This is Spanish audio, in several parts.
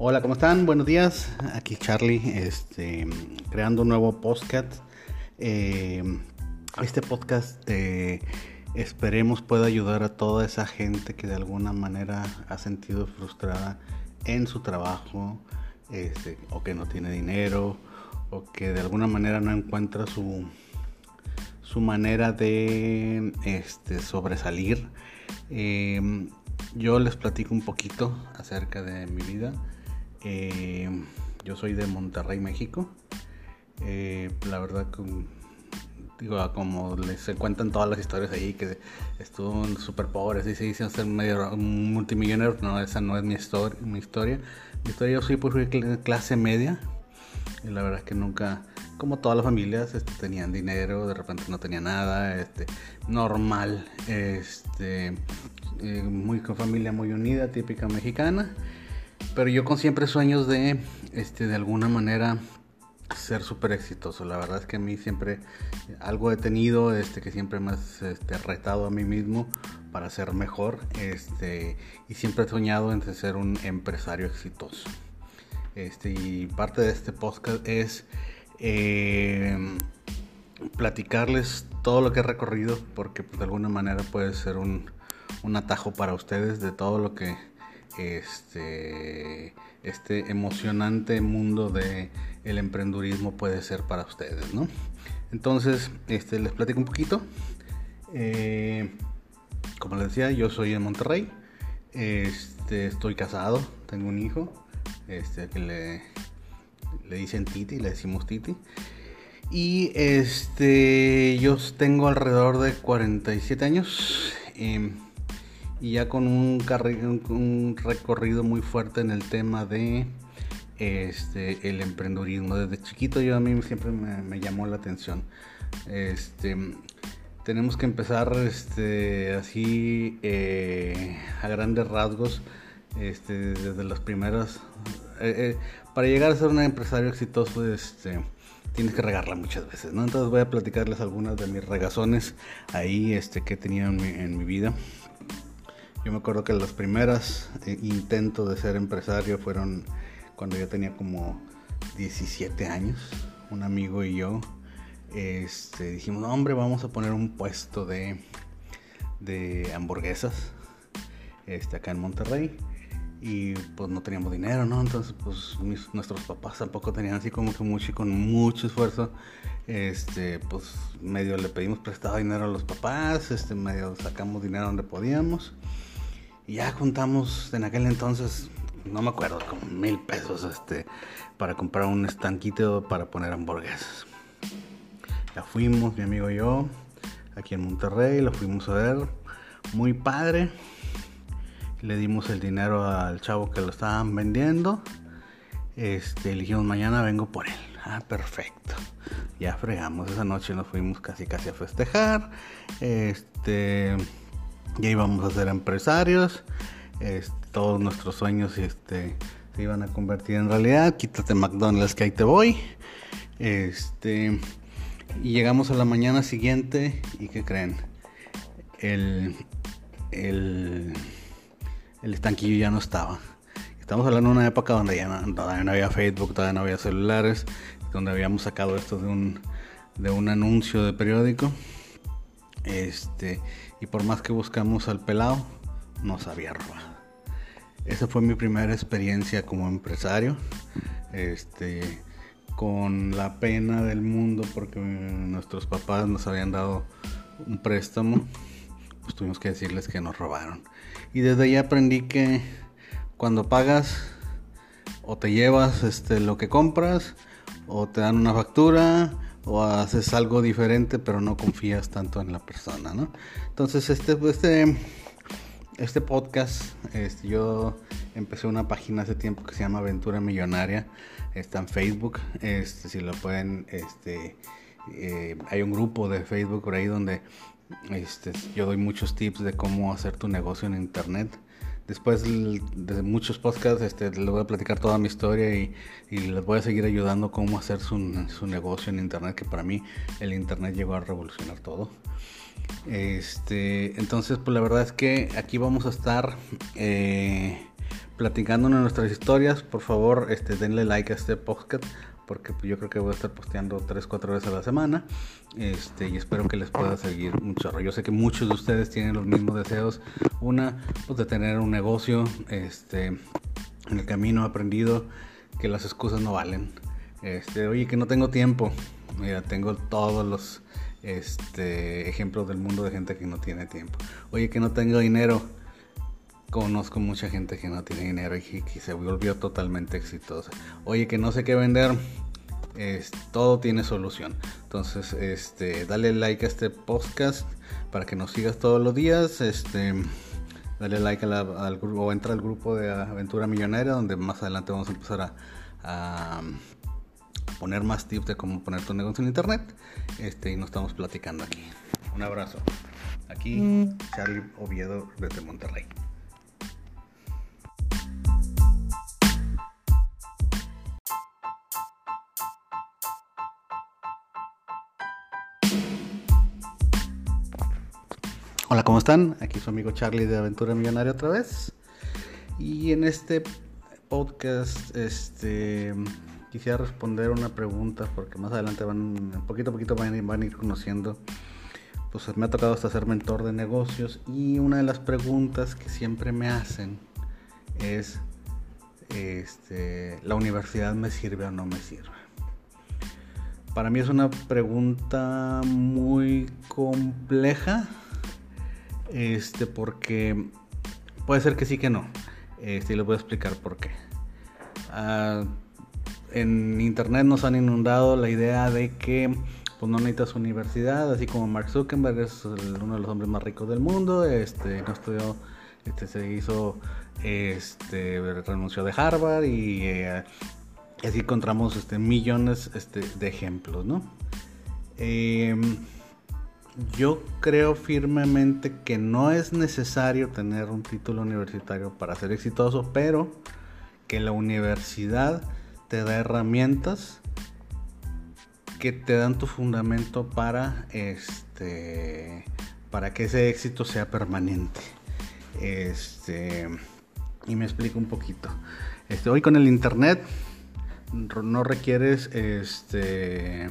Hola, ¿cómo están? Buenos días. Aquí Charlie, este, creando un nuevo podcast. Eh, este podcast eh, esperemos pueda ayudar a toda esa gente que de alguna manera ha sentido frustrada en su trabajo, este, o que no tiene dinero, o que de alguna manera no encuentra su, su manera de este, sobresalir. Eh, yo les platico un poquito acerca de mi vida. Eh, yo soy de Monterrey, México. Eh, la verdad, digo, como les cuentan todas las historias ahí, que estuvo súper pobre, y se hizo ser medio multimillonario. No, esa no es mi, historia. Mi historia, mi historia yo soy pues, clase media. Y la verdad es que nunca, como todas las familias, este, tenían dinero, de repente no tenía nada, este, normal, este, eh, muy con familia muy unida, típica mexicana. Pero yo con siempre sueños de, este, de alguna manera ser súper exitoso. La verdad es que a mí siempre algo he tenido, este, que siempre me ha este, retado a mí mismo para ser mejor, este, y siempre he soñado en ser un empresario exitoso. Este, y parte de este podcast es eh, platicarles todo lo que he recorrido, porque pues, de alguna manera puede ser un, un atajo para ustedes de todo lo que este, este emocionante mundo de el emprendurismo puede ser para ustedes, ¿no? Entonces, este, les platico un poquito. Eh, como les decía, yo soy de Monterrey. Este, estoy casado, tengo un hijo, este, que le, le dicen Titi, le decimos Titi. Y este, yo tengo alrededor de 47 años. Eh, y ya con un, recorrido muy fuerte en el tema de este, el emprendurismo. Desde chiquito yo a mí siempre me, llamó la atención. Este, tenemos que empezar este, así eh, a grandes rasgos este, desde las primeras. Eh, eh, para llegar a ser un empresario exitoso, este, tienes que regarla muchas veces, ¿no? Entonces voy a platicarles algunas de mis regazones ahí este, que he tenido en en mi vida. Yo me acuerdo que los primeros eh, intentos de ser empresario fueron cuando yo tenía como 17 años. Un amigo y yo este, dijimos, hombre, vamos a poner un puesto de, de hamburguesas este, acá en Monterrey. Y pues no teníamos dinero, ¿no? Entonces, pues nuestros papás tampoco tenían así como que mucho y con mucho esfuerzo. Este, pues medio le pedimos prestado dinero a los papás, este, medio sacamos dinero donde podíamos. Ya juntamos en aquel entonces, no me acuerdo, como mil pesos este, para comprar un estanquito para poner hamburguesas. Ya fuimos, mi amigo y yo, aquí en Monterrey, lo fuimos a ver. Muy padre. Le dimos el dinero al chavo que lo estaban vendiendo. Este, dijimos mañana vengo por él. Ah, perfecto. Ya fregamos. Esa noche nos fuimos casi casi a festejar. Este ya íbamos a ser empresarios, todos nuestros sueños este, se iban a convertir en realidad, quítate McDonald's que ahí te voy. Este, y llegamos a la mañana siguiente y ¿qué creen? El, el, el estanquillo ya no estaba. Estamos hablando de una época donde ya no, todavía no había Facebook, todavía no había celulares, donde habíamos sacado esto de un, de un anuncio de periódico. Este, y por más que buscamos al pelado, no sabía robar. Esa fue mi primera experiencia como empresario. Este, con la pena del mundo porque nuestros papás nos habían dado un préstamo, pues tuvimos que decirles que nos robaron. Y desde ahí aprendí que cuando pagas o te llevas este, lo que compras o te dan una factura o haces algo diferente pero no confías tanto en la persona, ¿no? Entonces este, este, este podcast, este, yo empecé una página hace tiempo que se llama Aventura Millonaria, está en Facebook, este, si lo pueden, este, eh, hay un grupo de Facebook por ahí donde este, yo doy muchos tips de cómo hacer tu negocio en internet después de muchos podcasts este, les voy a platicar toda mi historia y, les voy a seguir ayudando cómo hacer su, negocio en internet, que para mí el internet llegó a revolucionar todo. Este, entonces, pues la verdad es que aquí vamos a estar eh, platicándonos nuestras historias. Por favor, este, denle like a este podcast porque yo creo que voy a estar posteando 3, 4 veces a la semana. Este, y espero que les pueda seguir mucho. Yo sé que muchos de ustedes tienen los mismos deseos. Una, pues de tener un negocio. Este, en el camino he aprendido que las excusas no valen. Este, oye, que no tengo tiempo. Mira, tengo todos los este, ejemplos del mundo de gente que no tiene tiempo. Oye, que no tengo dinero. Conozco mucha gente que no tiene dinero y que, se volvió totalmente exitosa. Oye, que no sé qué vender. Es, todo tiene solución. Entonces, este, dale like a este podcast para que nos sigas todos los días. Este, dale like al grupo o entra al grupo de Aventura Millonaria, donde más adelante vamos a empezar a poner más tips de cómo poner tu negocio en internet. Este, y nos estamos platicando aquí. Un abrazo. Aquí mm. Charlie Oviedo desde Monterrey. Hola, ¿cómo están? Aquí su amigo Charlie de Aventura Millonaria otra vez. Y en este podcast, este quisiera responder una pregunta porque más adelante van, poquito a poquito van, a ir conociendo. Pues me ha tocado hasta ser mentor de negocios y una de las preguntas que siempre me hacen es, este, ¿la universidad me sirve o no me sirve? Para mí es una pregunta muy compleja, este, porque puede ser que sí que no. Este, y les voy a explicar por qué. Ah, en internet nos han inundado la idea de que pues no necesitas universidad, así como Mark Zuckerberg es uno de los hombres más ricos del mundo, este no estudió, este se hizo, este renunció de Harvard y eh, así encontramos este millones este, de ejemplos, ¿no? Em, yo creo firmemente que no es necesario tener un título universitario para ser exitoso, pero que la universidad te da herramientas que te dan tu fundamento para este para que ese éxito sea permanente. Este y me explico un poquito. Este, hoy con el internet no requieres este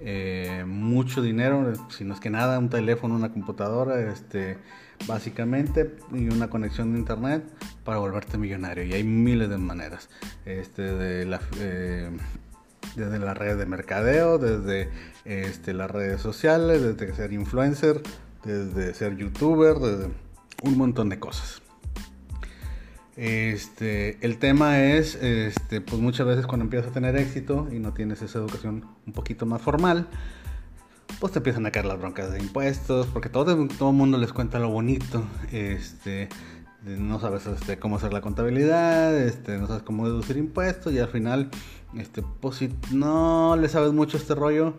eh, mucho dinero, sino es que nada, un teléfono, una computadora, este básicamente, y una conexión de internet para volverte millonario. Y hay miles de maneras. Este, de la, eh, desde la red de mercadeo, desde este, las redes sociales, desde ser influencer, desde ser youtuber, desde un montón de cosas. Este, el tema es, este, pues muchas veces cuando empiezas a tener éxito y no tienes esa educación un poquito más formal, pues te empiezan a caer las broncas de impuestos, porque todo todo mundo les cuenta lo bonito, este, no sabes este, cómo hacer la contabilidad, no sabes cómo deducir impuestos y al final, pues no le sabes mucho este rollo,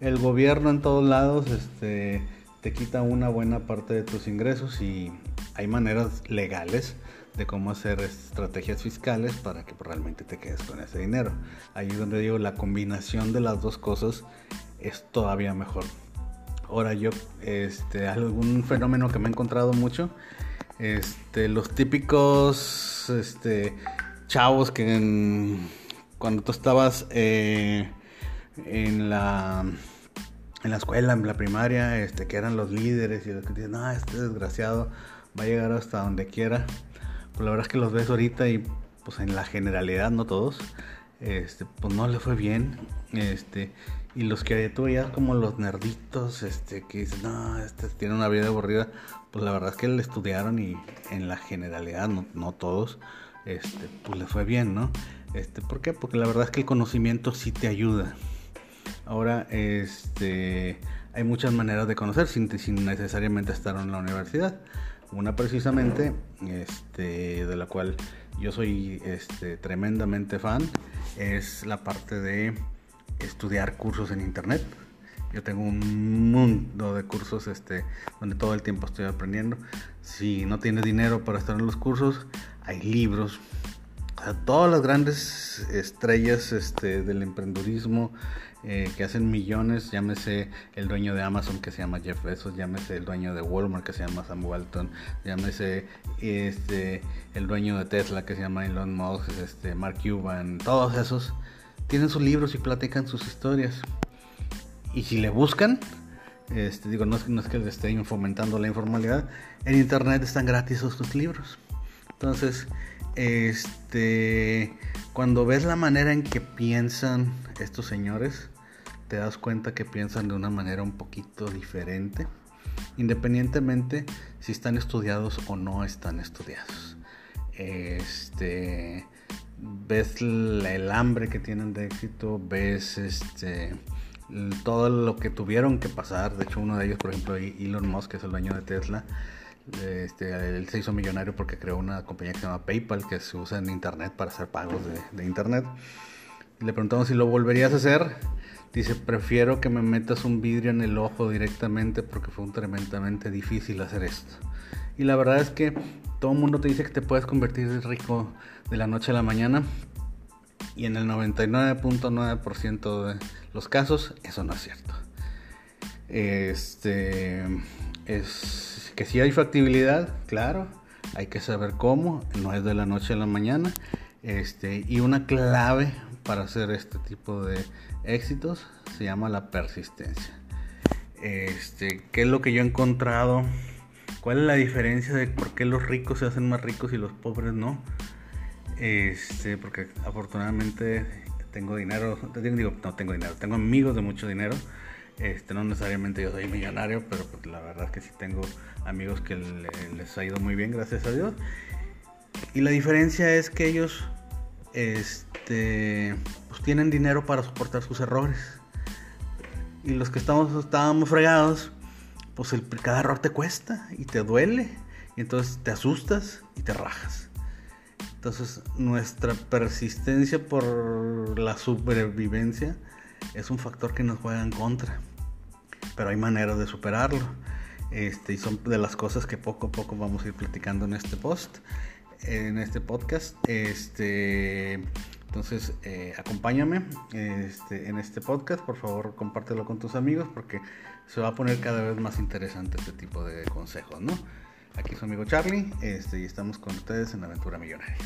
el gobierno en todos lados, te quita una buena parte de tus ingresos y hay maneras legales de cómo hacer estrategias fiscales para que realmente te quedes con ese dinero. Ahí es donde digo, la combinación de las dos cosas es todavía mejor. Ahora yo, este, algún fenómeno que me he encontrado mucho, este, los típicos, este, chavos que cuando tú estabas eh, en la en la escuela, en la primaria, este, que eran los líderes y los que dicen, no, este desgraciado va a llegar hasta donde quiera. Pues la verdad es que los ves ahorita y pues en la generalidad, no todos, este, pues no le fue bien. Este, y los que tú veías como los nerditos, este, que dicen, no, este tiene una vida aburrida, pues la verdad es que le estudiaron y en la generalidad, no, no todos, este, pues le fue bien, ¿no? Este, ¿Por qué? Porque la verdad es que el conocimiento sí te ayuda. Ahora, este, hay muchas maneras de conocer sin, sin necesariamente estar en la universidad. Una precisamente, este, de la cual yo soy este, tremendamente fan, es la parte de estudiar cursos en internet. Yo tengo un mundo de cursos este, donde todo el tiempo estoy aprendiendo. Si no tienes dinero para estar en los cursos, hay libros, todas las grandes estrellas este, del emprendurismo eh, que hacen millones, llámese el dueño de Amazon que se llama Jeff Bezos, llámese el dueño de Walmart que se llama Sam Walton, llámese este, el dueño de Tesla que se llama Elon Musk, este, Mark Cuban, todos esos tienen sus libros y platican sus historias. Y si le buscan, este, digo, no es, no es que les estén fomentando la informalidad, en internet están gratis sus libros. Entonces, este, cuando ves la manera en que piensan estos señores, te das cuenta que piensan de una manera un poquito diferente, independientemente si están estudiados o no están estudiados. Este, ves el hambre que tienen de éxito, ves este todo lo que tuvieron que pasar. De hecho, uno de ellos, por ejemplo, Elon Musk, que es el dueño de Tesla, este, él se hizo millonario porque creó una compañía que se llama PayPal, que se usa en Internet para hacer pagos de, Internet. Le preguntamos si lo volverías a hacer. Dice, prefiero que me metas un vidrio en el ojo directamente porque fue un tremendamente difícil hacer esto. Y la verdad es que todo mundo te dice que te puedes convertir rico de la noche a la mañana. Y en el 99.9% de los casos eso no es cierto. Este es que si hay factibilidad, claro, hay que saber cómo, no es de la noche a la mañana. Este, y una clave para hacer este tipo de éxitos se llama la persistencia. Este, ¿qué es lo que yo he encontrado? ¿Cuál es la diferencia de por qué los ricos se hacen más ricos y los pobres no? Este, porque afortunadamente tengo dinero, digo, no tengo dinero, tengo amigos de mucho dinero. Este, no necesariamente yo soy millonario, pero pues, la verdad es que sí tengo amigos que les ha ido muy bien, gracias a Dios. Y la diferencia es que ellos este, pues tienen dinero para soportar sus errores. Y los que estamos, estábamos fregados, pues el, cada error te cuesta y te duele. Y entonces te asustas y te rajas. Entonces nuestra persistencia por la supervivencia es un factor que nos juega en contra. Pero hay maneras de superarlo. Este, y son de las cosas que poco a poco vamos a ir platicando en este post, en este podcast. Este, entonces, eh, acompáñame este, en este podcast. Por favor, compártelo con tus amigos porque se va a poner cada vez más interesante este tipo de consejos, ¿no? Aquí su amigo Charlie este, y estamos con ustedes en Aventura Millonaria.